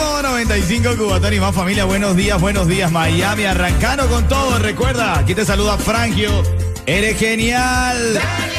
Ritmo 95 Cubatón y más familia, buenos días, buenos días Miami, arrancando con todo, recuerda, aquí te saluda Frangio, eres genial. Dale.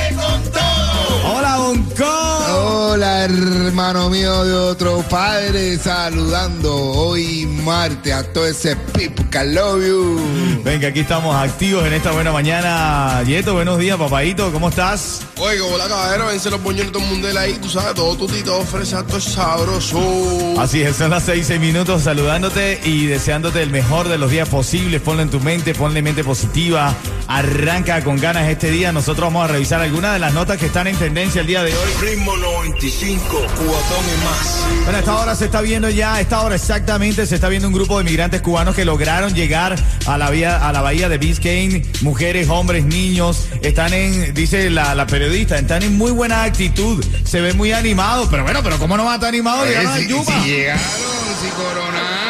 Hola Bonco. Hola, hermano mío de otro padre, saludando hoy martes a todo ese que I love you. Venga, aquí estamos activos en esta buena mañana. Yeto, buenos días, papadito, ¿cómo estás? Oiga, hola caballero, vence los boñones mundial ahí, tú sabes, todo tutito, ofrece todo sabroso. Así es, son las seis, seis minutos saludándote y deseándote el mejor de los días posibles. Ponlo en tu mente, ponle mente positiva. Arranca con ganas este día. Nosotros vamos a revisar algunas de las notas que están en tendencia el día de hoy. Ritmo 95, cubatón y más. Bueno, a esta hora se está viendo ya, a esta hora exactamente, se está viendo un grupo de migrantes cubanos que lograron llegar a la, vía, a la bahía de Biscayne. Mujeres, hombres, niños, están en, dice la, la periodista, están en muy buena actitud. Se ven muy animados, pero bueno, pero ¿cómo no va a estar animado? Llegaron a si, Yuma. si llegaron, si coronaron.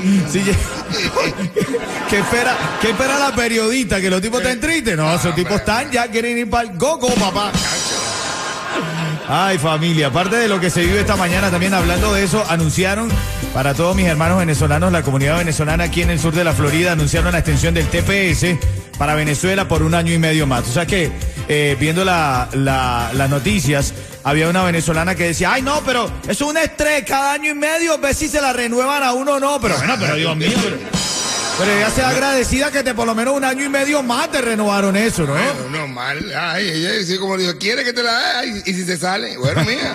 Sí, lle- ¿Qué espera, ¿Qué espera la periodista? ¿Que los tipos estén tristes? No, esos tipos están, ya quieren ir para el go-go, papá. Ay, familia, aparte de lo que se vive esta mañana, también hablando de eso, anunciaron para todos mis hermanos venezolanos, la comunidad venezolana aquí en el sur de la Florida, anunciaron la extensión del TPS para Venezuela por un año y medio más. O sea que, eh, viendo la- la- las noticias, había una venezolana que decía, ay no, pero es un estrés cada año y medio, ver si se la renuevan a uno o no. Pero bueno, pero Dios mío, pero, pero ella sea agradecida que te por lo menos un año y medio más te renovaron eso, ¿no? No, no, mal. Ay, ella dice como dijo, quiere que te la haga y, y si se sale, bueno, mía.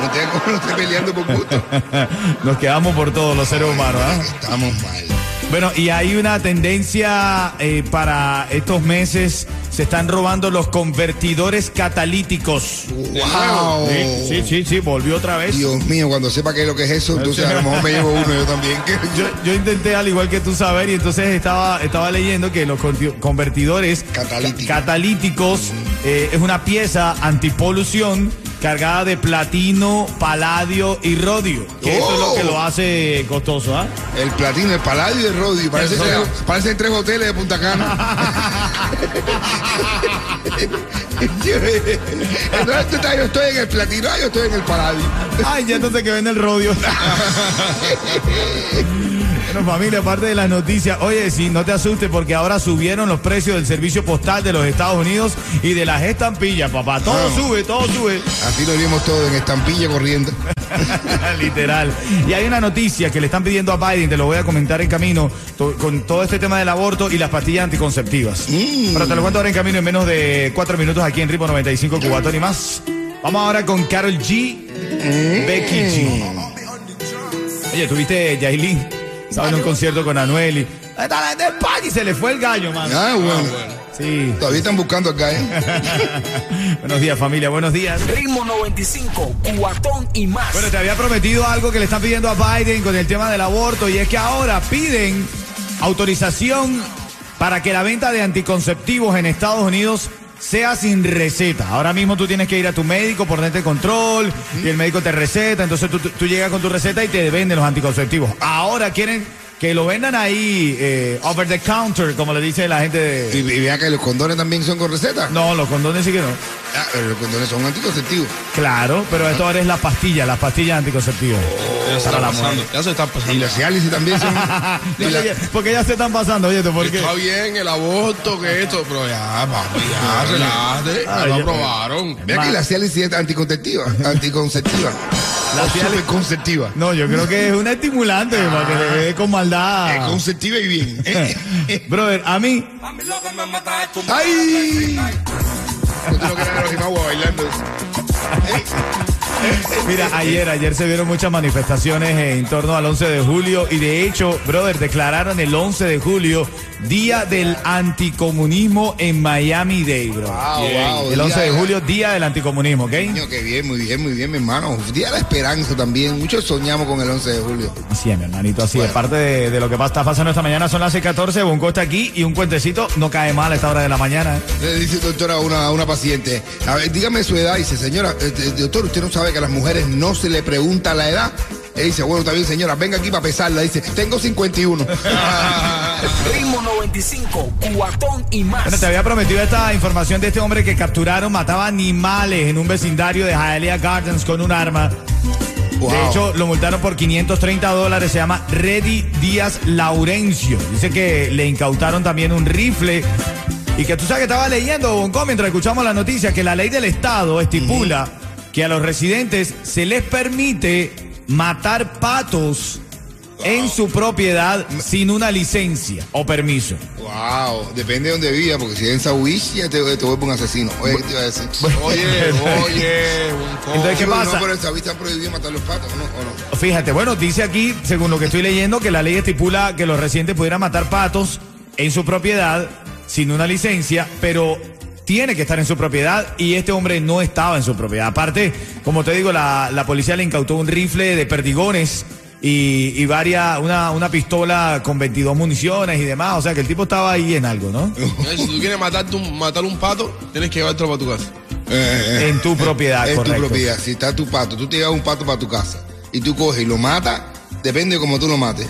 No te, no esté peleando por gusto. Nos quedamos por todos los seres humanos, ¿ah? Estamos mal. Bueno, y hay una tendencia eh, para estos meses, se están robando los convertidores catalíticos. Wow. Sí, sí, sí, sí, volvió otra vez. Dios mío, cuando sepa qué es lo que es eso, entonces a lo mejor me llevo uno yo también. Yo, yo intenté al igual que tú saber y entonces estaba, estaba leyendo que los convertidores Catalíticos. ca- catalíticos eh, es una pieza antipolución cargada de platino, paladio y rodio. Que eso es lo que Oh. lo hace costoso, ¿ah? El platino, el paladio y el rodio. Parece, Eso. tres- parecen tres hoteles de Punta Cana. Entonces, yo estoy en el platino, yo estoy en el paladio. Ay, ya entonces que vende el rodio. Bueno, familia, aparte de las noticias, oye, sí, no te asustes porque ahora subieron los precios del servicio postal de los Estados Unidos y de las estampillas, papá. Todo Vamos. sube, todo sube. Así lo vimos todo en estampilla corriendo. Literal. Y hay una noticia que le están pidiendo a Biden, te lo voy a comentar en camino, to- con todo este tema del aborto y las pastillas anticonceptivas. Pero te lo cuento ahora en camino en menos de cuatro minutos aquí en Ritmo 95 Cubatón y más. Vamos ahora con Carol G. Becky G. Oye, tuviste Yailin. Estaba en un concierto con Anuel y. Está la gente de España y se le fue el gallo, man. Ah, bueno. Sí. Todavía están buscando acá, ¿eh? buenos días, familia, buenos días. Ritmo 95, cuatón y más. Bueno, te había prometido algo que le están pidiendo a Biden con el tema del aborto y es que ahora piden autorización para que la venta de anticonceptivos en Estados Unidos sea sin receta. Ahora mismo tú tienes que ir a tu médico, ponerte control y el médico te receta, entonces tú, tú- llegas con tu receta y te venden los anticonceptivos. Ahora quieren que lo vendan ahí eh, over the counter, como le dice la gente Y, de... y vea que los condones también son con receta. No, los condones sí que no. Ah, pero los condones son anticonceptivos. Claro, pero esto ahora es la pastilla, las pastillas anticonceptivas. Ya se Para está la pasando, ya se está Y pasando. los Cialis también son. y la- Porque, ya se están pasando, oye, ¿por qué? Está bien el aborto, que esto, pero ya, papi, ya, relájate. Ah, Ya lo aprobaron. Vea que la Cialis sí es anticonceptiva. Anticonceptiva. La O Cialis- superconceptiva. No, yo creo que es un estimulante para que le dé con Es maldad. conceptiva y bien. Brother, a mí, ¡Ay! No tengo que ver a los Imagua bailando. Mira, ayer, ayer se vieron muchas manifestaciones en torno al 11 de julio y de hecho, brother, declararon el 11 de julio Día del Anticomunismo en Miami Day, bro. Wow, wow, el 11 de julio, Día del Anticomunismo, ¿ok? Coño, qué bien, muy bien, muy bien, mi hermano. Día de la esperanza también. Muchos soñamos con el 11 de julio. Así es, mi hermanito, así. Bueno. Parte de, de lo que está pasando esta mañana son las 6:14. Bonco está aquí y un cuentecito no cae mal a esta hora de la mañana. ¿eh? Le dice doctora a una, una paciente, a ver, dígame su edad. Dice, señora, eh, eh, doctor, ¿usted no sabe que a las mujeres no se le pregunta la edad? Él dice, bueno, está bien, señora, venga aquí para pesarla. Dice, tengo 51. Ritmo 95, cuatón y más. Bueno, te había prometido esta información de este hombre que capturaron, mataba animales en un vecindario de Hialeah Gardens con un arma. Wow. De hecho, lo multaron por 530 dólares. Se llama Reddy Díaz Laurencio. Dice que le incautaron también un rifle. Y que tú sabes que estaba leyendo, Bonco, mientras escuchamos la noticia, que la ley del Estado estipula que a los residentes se les permite matar patos en su propiedad sin una licencia o permiso. wow, depende de dónde viva, porque si es en Sawish ya te, te vuelve un asesino. Oye, ¿qué te iba a decir? Oye, oye, un Entonces, ¿qué pasa? No, pero en Sawish está prohibido matar los patos, ¿no? ¿O no? Fíjate, bueno, dice aquí, según lo que estoy leyendo, que la ley estipula que los residentes pudieran matar patos en su propiedad sin una licencia, pero tiene que estar en su propiedad y este hombre no estaba en su propiedad. Aparte, como te digo, la, la policía le incautó un rifle de perdigones y, y varias, una, una pistola con 22 municiones y demás. O sea que el tipo estaba ahí en algo, ¿no? Eh, Si tú quieres matarte un, matar un pato, tienes que llevártelo para tu casa. Eh, eh. En tu propiedad, en correcto. tu propiedad. Si está tu pato, tú te llevas un pato para tu casa y tú coges y lo matas, depende de cómo tú lo mates.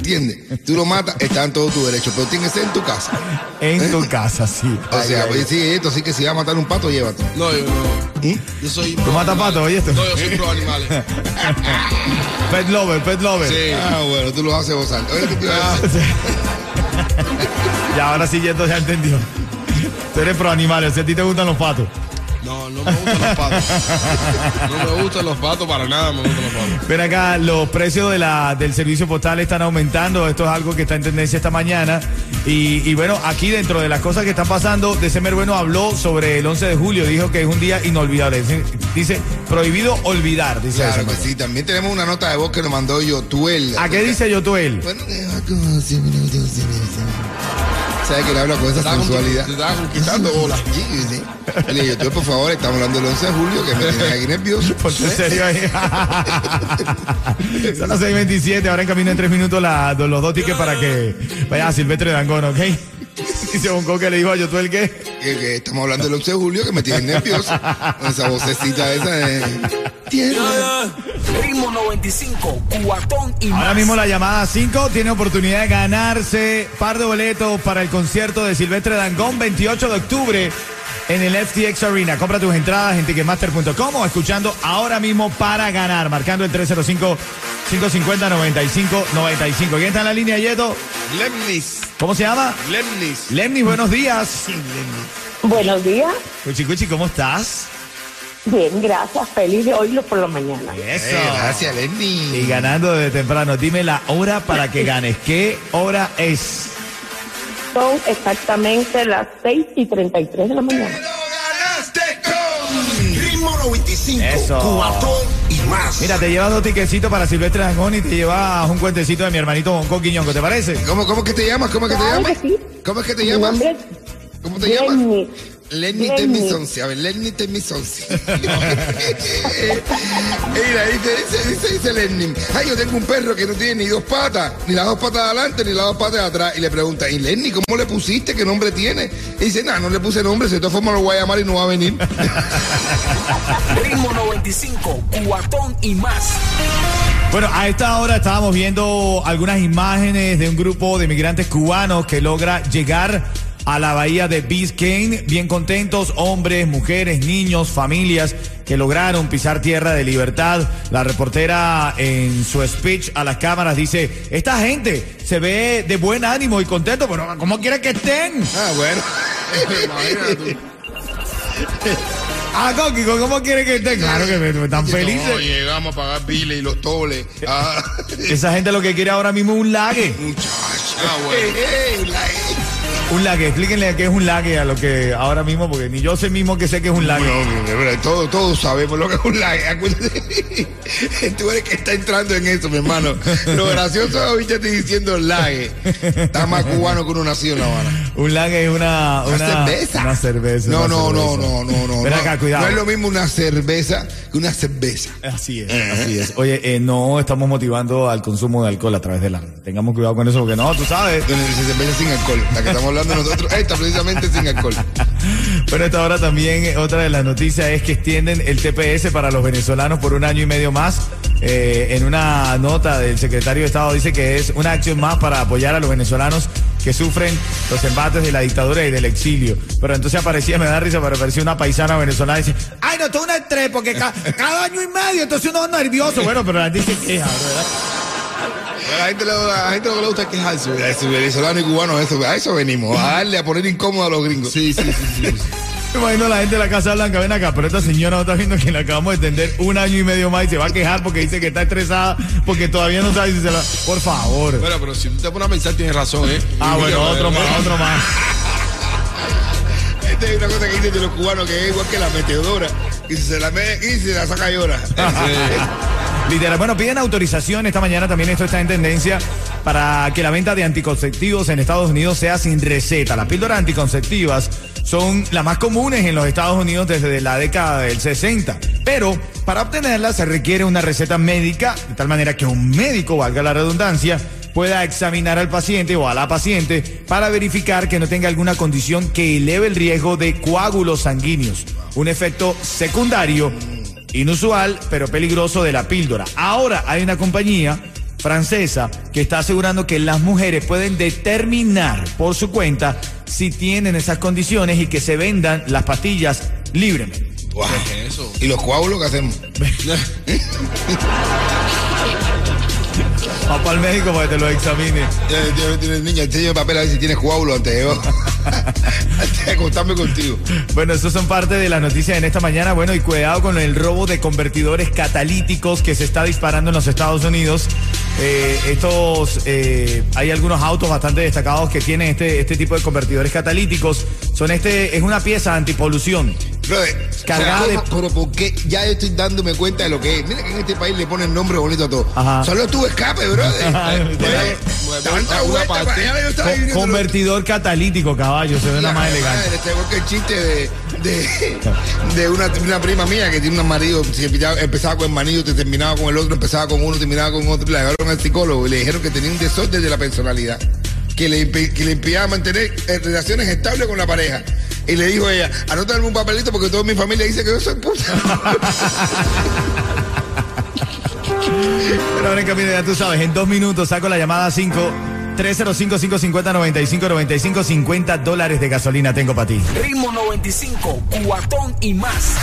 ¿Entiendes? Tú lo matas, está en todo tu derecho, pero tiene que ser en tu casa. En tu casa, sí. O Ay, sea, pues, sí, esto sí que si vas a matar un pato, llévate. No, yo no. ¿Mm? Yo soy. ¿Tú matas patos, oye esto? No, yo soy pro animales. Pet lover, pet lover. Sí. Ah, bueno, tú lo haces gozar. Oye, ¿qué te iba a decir? Ya, ahora sí, ya ya entendió. Tú eres pro animales, si a ti te gustan los patos. No, no me gustan los patos. No me gustan los patos para nada, me gustan los patos. Ven acá, los precios de la, del servicio postal están aumentando. Esto es algo que está en tendencia esta mañana. Y, y bueno, aquí dentro de las cosas que están pasando, December Bueno habló sobre el 11 de julio. Dijo que es un día inolvidable. Dice, prohibido olvidar, dice Claro que sí, también tenemos una nota de voz que nos mandó Yotuel. ¿A qué dice Yotuel? Bueno, digo, ¿Sabes que le habla con esa sensualidad? te estaba conquistando bola. Sí, sí. Oye, Yotuel, por favor, estamos hablando del 11 de julio, que me tiene aquí nervioso. Ponte en serio ahí. Son las 6.27, ahora en camino en tres minutos la- los dos tickets para que vaya a Silvestre Dangón, ¿ok? Dice Bonco que le dijo a Yotuel que... Que, que estamos hablando del 11 de julio, que me tiene nervioso. Con esa vocecita esa de... Tierra. Ritmo 95, cuatón y más. Ahora mismo la llamada 5 tiene oportunidad de ganarse par de boletos para el concierto de Silvestre Dangón 28 de octubre en el FTX Arena. Compra tus entradas en ticketmaster.com o escuchando ahora mismo para ganar, marcando el 305-550-9595. ¿Quién está en la línea, Yeto? Lemnis. ¿Cómo se llama? Lemnis. Lemni, buenos días. Buenos días. Cuchi Cuchi, ¿cómo estás? Bien, gracias. Feliz de oírlo por la mañana. Eso. Eh, gracias, Lenny. Y ganando de temprano. Dime la hora para que ganes. ¿Qué hora es? Son exactamente las 6 y 33 de la mañana. ganaste con... Ritmo 95, Eso. Y más. Mira, te llevas dos tiquecitos para Silvestre Dangón y te llevas un cuentecito de mi hermanito Bonco Quiñongo, ¿te parece? ¿Cómo, ¿Cómo es que te llamas? ¿Cómo es que te llamas? que sí. ¿Cómo es que te llamas? ¿Cómo te es Lenny. Temisonsi. A ver, Lenny Temisonsi. Mira, dice, dice, dice, dice Lenny. Ay, yo tengo un perro que no tiene ni dos patas, ni las dos patas de adelante, ni las dos patas de atrás. Y le pregunta, ¿y Lenny cómo le pusiste? ¿Qué nombre tiene? Y dice, nada, no le puse nombre, si de todas formas lo voy a llamar y no va a venir. Ritmo 95, cuatón y más. Bueno, a esta hora estábamos viendo algunas imágenes de un grupo de migrantes cubanos que logra llegar a la bahía de Biscayne, bien contentos, hombres, mujeres, niños, familias que lograron pisar tierra de libertad. La reportera en su speech a las cámaras dice, esta gente se ve de buen ánimo y contento, pero ¿cómo quiere que estén? ah, bueno. Ah, Coqui, ¿cómo quiere que estén? Claro que están felices. No, llegamos a pagar biles y los toles. Ah, Esa gente lo que quiere ahora mismo es un lague. muchacha. Un lague, explíquenle qué es un lague a lo que ahora mismo, porque ni yo sé mismo que sé que es un lague. No, todos, todos sabemos lo que es un lag. Acuérdate, tú eres que está entrando en eso, mi hermano. Lo gracioso ahorita estoy diciendo lag. Está más cubano que uno nacido en La Habana. Un lague es una, Una, cerveza. Una cerveza. No, una no, no, cerveza. no, no, no. Ven no. acá, cuidado. No es lo mismo una cerveza que una cerveza. Así es, así es. Oye, eh, no estamos motivando al consumo de alcohol a través de la. Tengamos cuidado con eso, porque no, tú sabes. Cerveza sin alcohol. La que estamos hablando nosotros, esta precisamente sin alcohol. Pero esta hora también, eh, otra de las noticias es que extienden el TPS para los venezolanos por un año y medio más. Eh, en una nota del secretario de Estado dice que es una acción más para apoyar a los venezolanos que sufren los embates de la dictadura y del exilio. Pero entonces aparecía, me da risa, pero aparecía una paisana venezolana y dice, ay, no, esto es un estrés, porque ca- cada año y medio, entonces uno anda nervioso. Bueno, pero la gente se queja, ¿verdad? A la gente, a la gente lo que le gusta es quejarse. Eso, venezolano y cubano, eso, a eso venimos. A darle, a poner incómodo a los gringos. Sí, sí, sí, sí. Me imagino la gente de la Casa Blanca, ven acá, pero esta señora no está viendo que le acabamos de extender un año y medio más y se va a quejar porque dice que está estresada porque todavía no sabe si se la... Por favor. Bueno, pero si tú te pones a pensar, tienes razón, ¿eh? Ah, bueno, otro más, otro más. Esta es una cosa que dicen de los cubanos que es igual que la meteodora. Y si se la mete y se la saca llora. Literal. Bueno, piden autorización esta mañana, también esto está en tendencia, para que la venta de anticonceptivos en Estados Unidos sea sin receta. Las píldoras anticonceptivas son las más comunes en los Estados Unidos desde la década del 60. Pero para obtenerlas se requiere una receta médica, de tal manera que un médico, valga la redundancia, pueda examinar al paciente o a la paciente para verificar que no tenga alguna condición que eleve el riesgo de coágulos sanguíneos, un efecto secundario inusual pero peligroso de la píldora. Ahora hay una compañía francesa que está asegurando que las mujeres pueden determinar por su cuenta si tienen esas condiciones y que se vendan las pastillas libremente. Wow. ¿Qué es eso? ¿Y los coágulos que hacemos? Va para el médico para que te lo examine. Eh, Niña, enséñame papel a ver si tienes coágulos antes de, antes acostarme contigo. Bueno, estos son parte de las noticias en esta mañana. Bueno, y cuidado con el robo de convertidores catalíticos que se está disparando en los Estados Unidos. Eh, estos, eh, hay algunos autos bastante destacados que tienen este, este tipo de convertidores catalíticos. Son este, es una pieza antipolución. Cargada ¿pero de- qué- Pero ¿por qué? Ya yo estoy dándome cuenta de lo que es. Mira que en este país le ponen nombre bonito a todo. Ajá. Solo tu escape, brother. Viviendo- convertidor catalítico, caballo, se ve la más elegante. Este que el chiste de, de, de una, una prima mía que tiene un marido, si empezaba, empezaba con el marido, te terminaba con el otro, empezaba con uno, terminaba con otro, y la llevaron al psicólogo y le dijeron que tenía un desorden de la personalidad, que le, que le impedía mantener eh, relaciones estables con la pareja. Y le dijo ella, anótame un papelito porque toda mi familia dice que yo soy puta. Pero ahora en camino ya tú sabes, en dos minutos saco la llamada 5 305-550-9595, 50 dólares de gasolina tengo para ti. Ritmo 95, cuatón y más.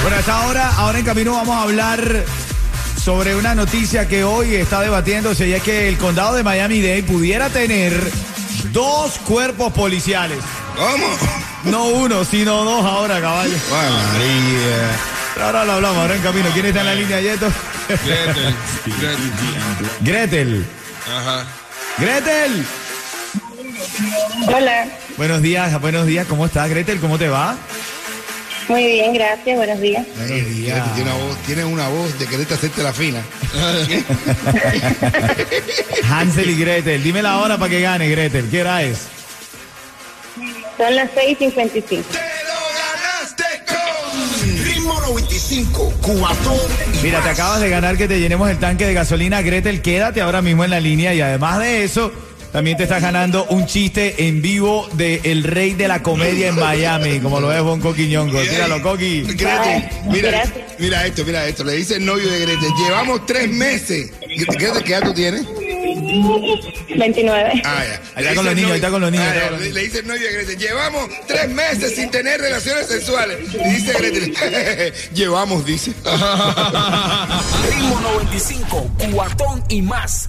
Bueno, a esta hora, ahora en camino vamos a hablar sobre una noticia que hoy está debatiéndose y es que el condado de Miami-Dade pudiera tener dos cuerpos policiales. ¿Cómo? No uno, sino dos ahora, caballo. Ay, María. Pero ahora lo hablamos, ahora en camino. ¿Quién está en la línea, Yeto? Gretel, Gretel. Gretel. Ajá. Gretel. Hola, Buenos días, buenos días. ¿Cómo estás, Gretel? ¿Cómo te va? muy bien, gracias, buenos días. Ay, días. Tiene una voz, tiene una voz de quererte hacerte la fina. Hansel y Gretel. Dime la hora para que gane, Gretel. ¿Qué hora es? Son las 6.55. ¡Te lo ganaste con Ritmo 95, cuatón y Mira, te acabas de ganar que te llenemos el tanque de gasolina. Gretel, quédate ahora mismo en la línea y además de eso, también te estás ganando un chiste en vivo de El Rey de la Comedia en Miami, como lo es Bonco Quiñongo. Tíralo, Coqui. Gretel, mira, gracias. mira esto, mira esto. Le dice el novio de Gretel. Llevamos tres meses. Gretel, ¿qué edad tú tienes? 29. Ah, ya. Ahí Le está dice con los niños, está con los niños, Ah, Le, le dice el novio de Gretel. Llevamos tres meses sin tener relaciones sexuales. Y dice Gretel. Llevamos, dice. Ritmo 95, cuatón y más.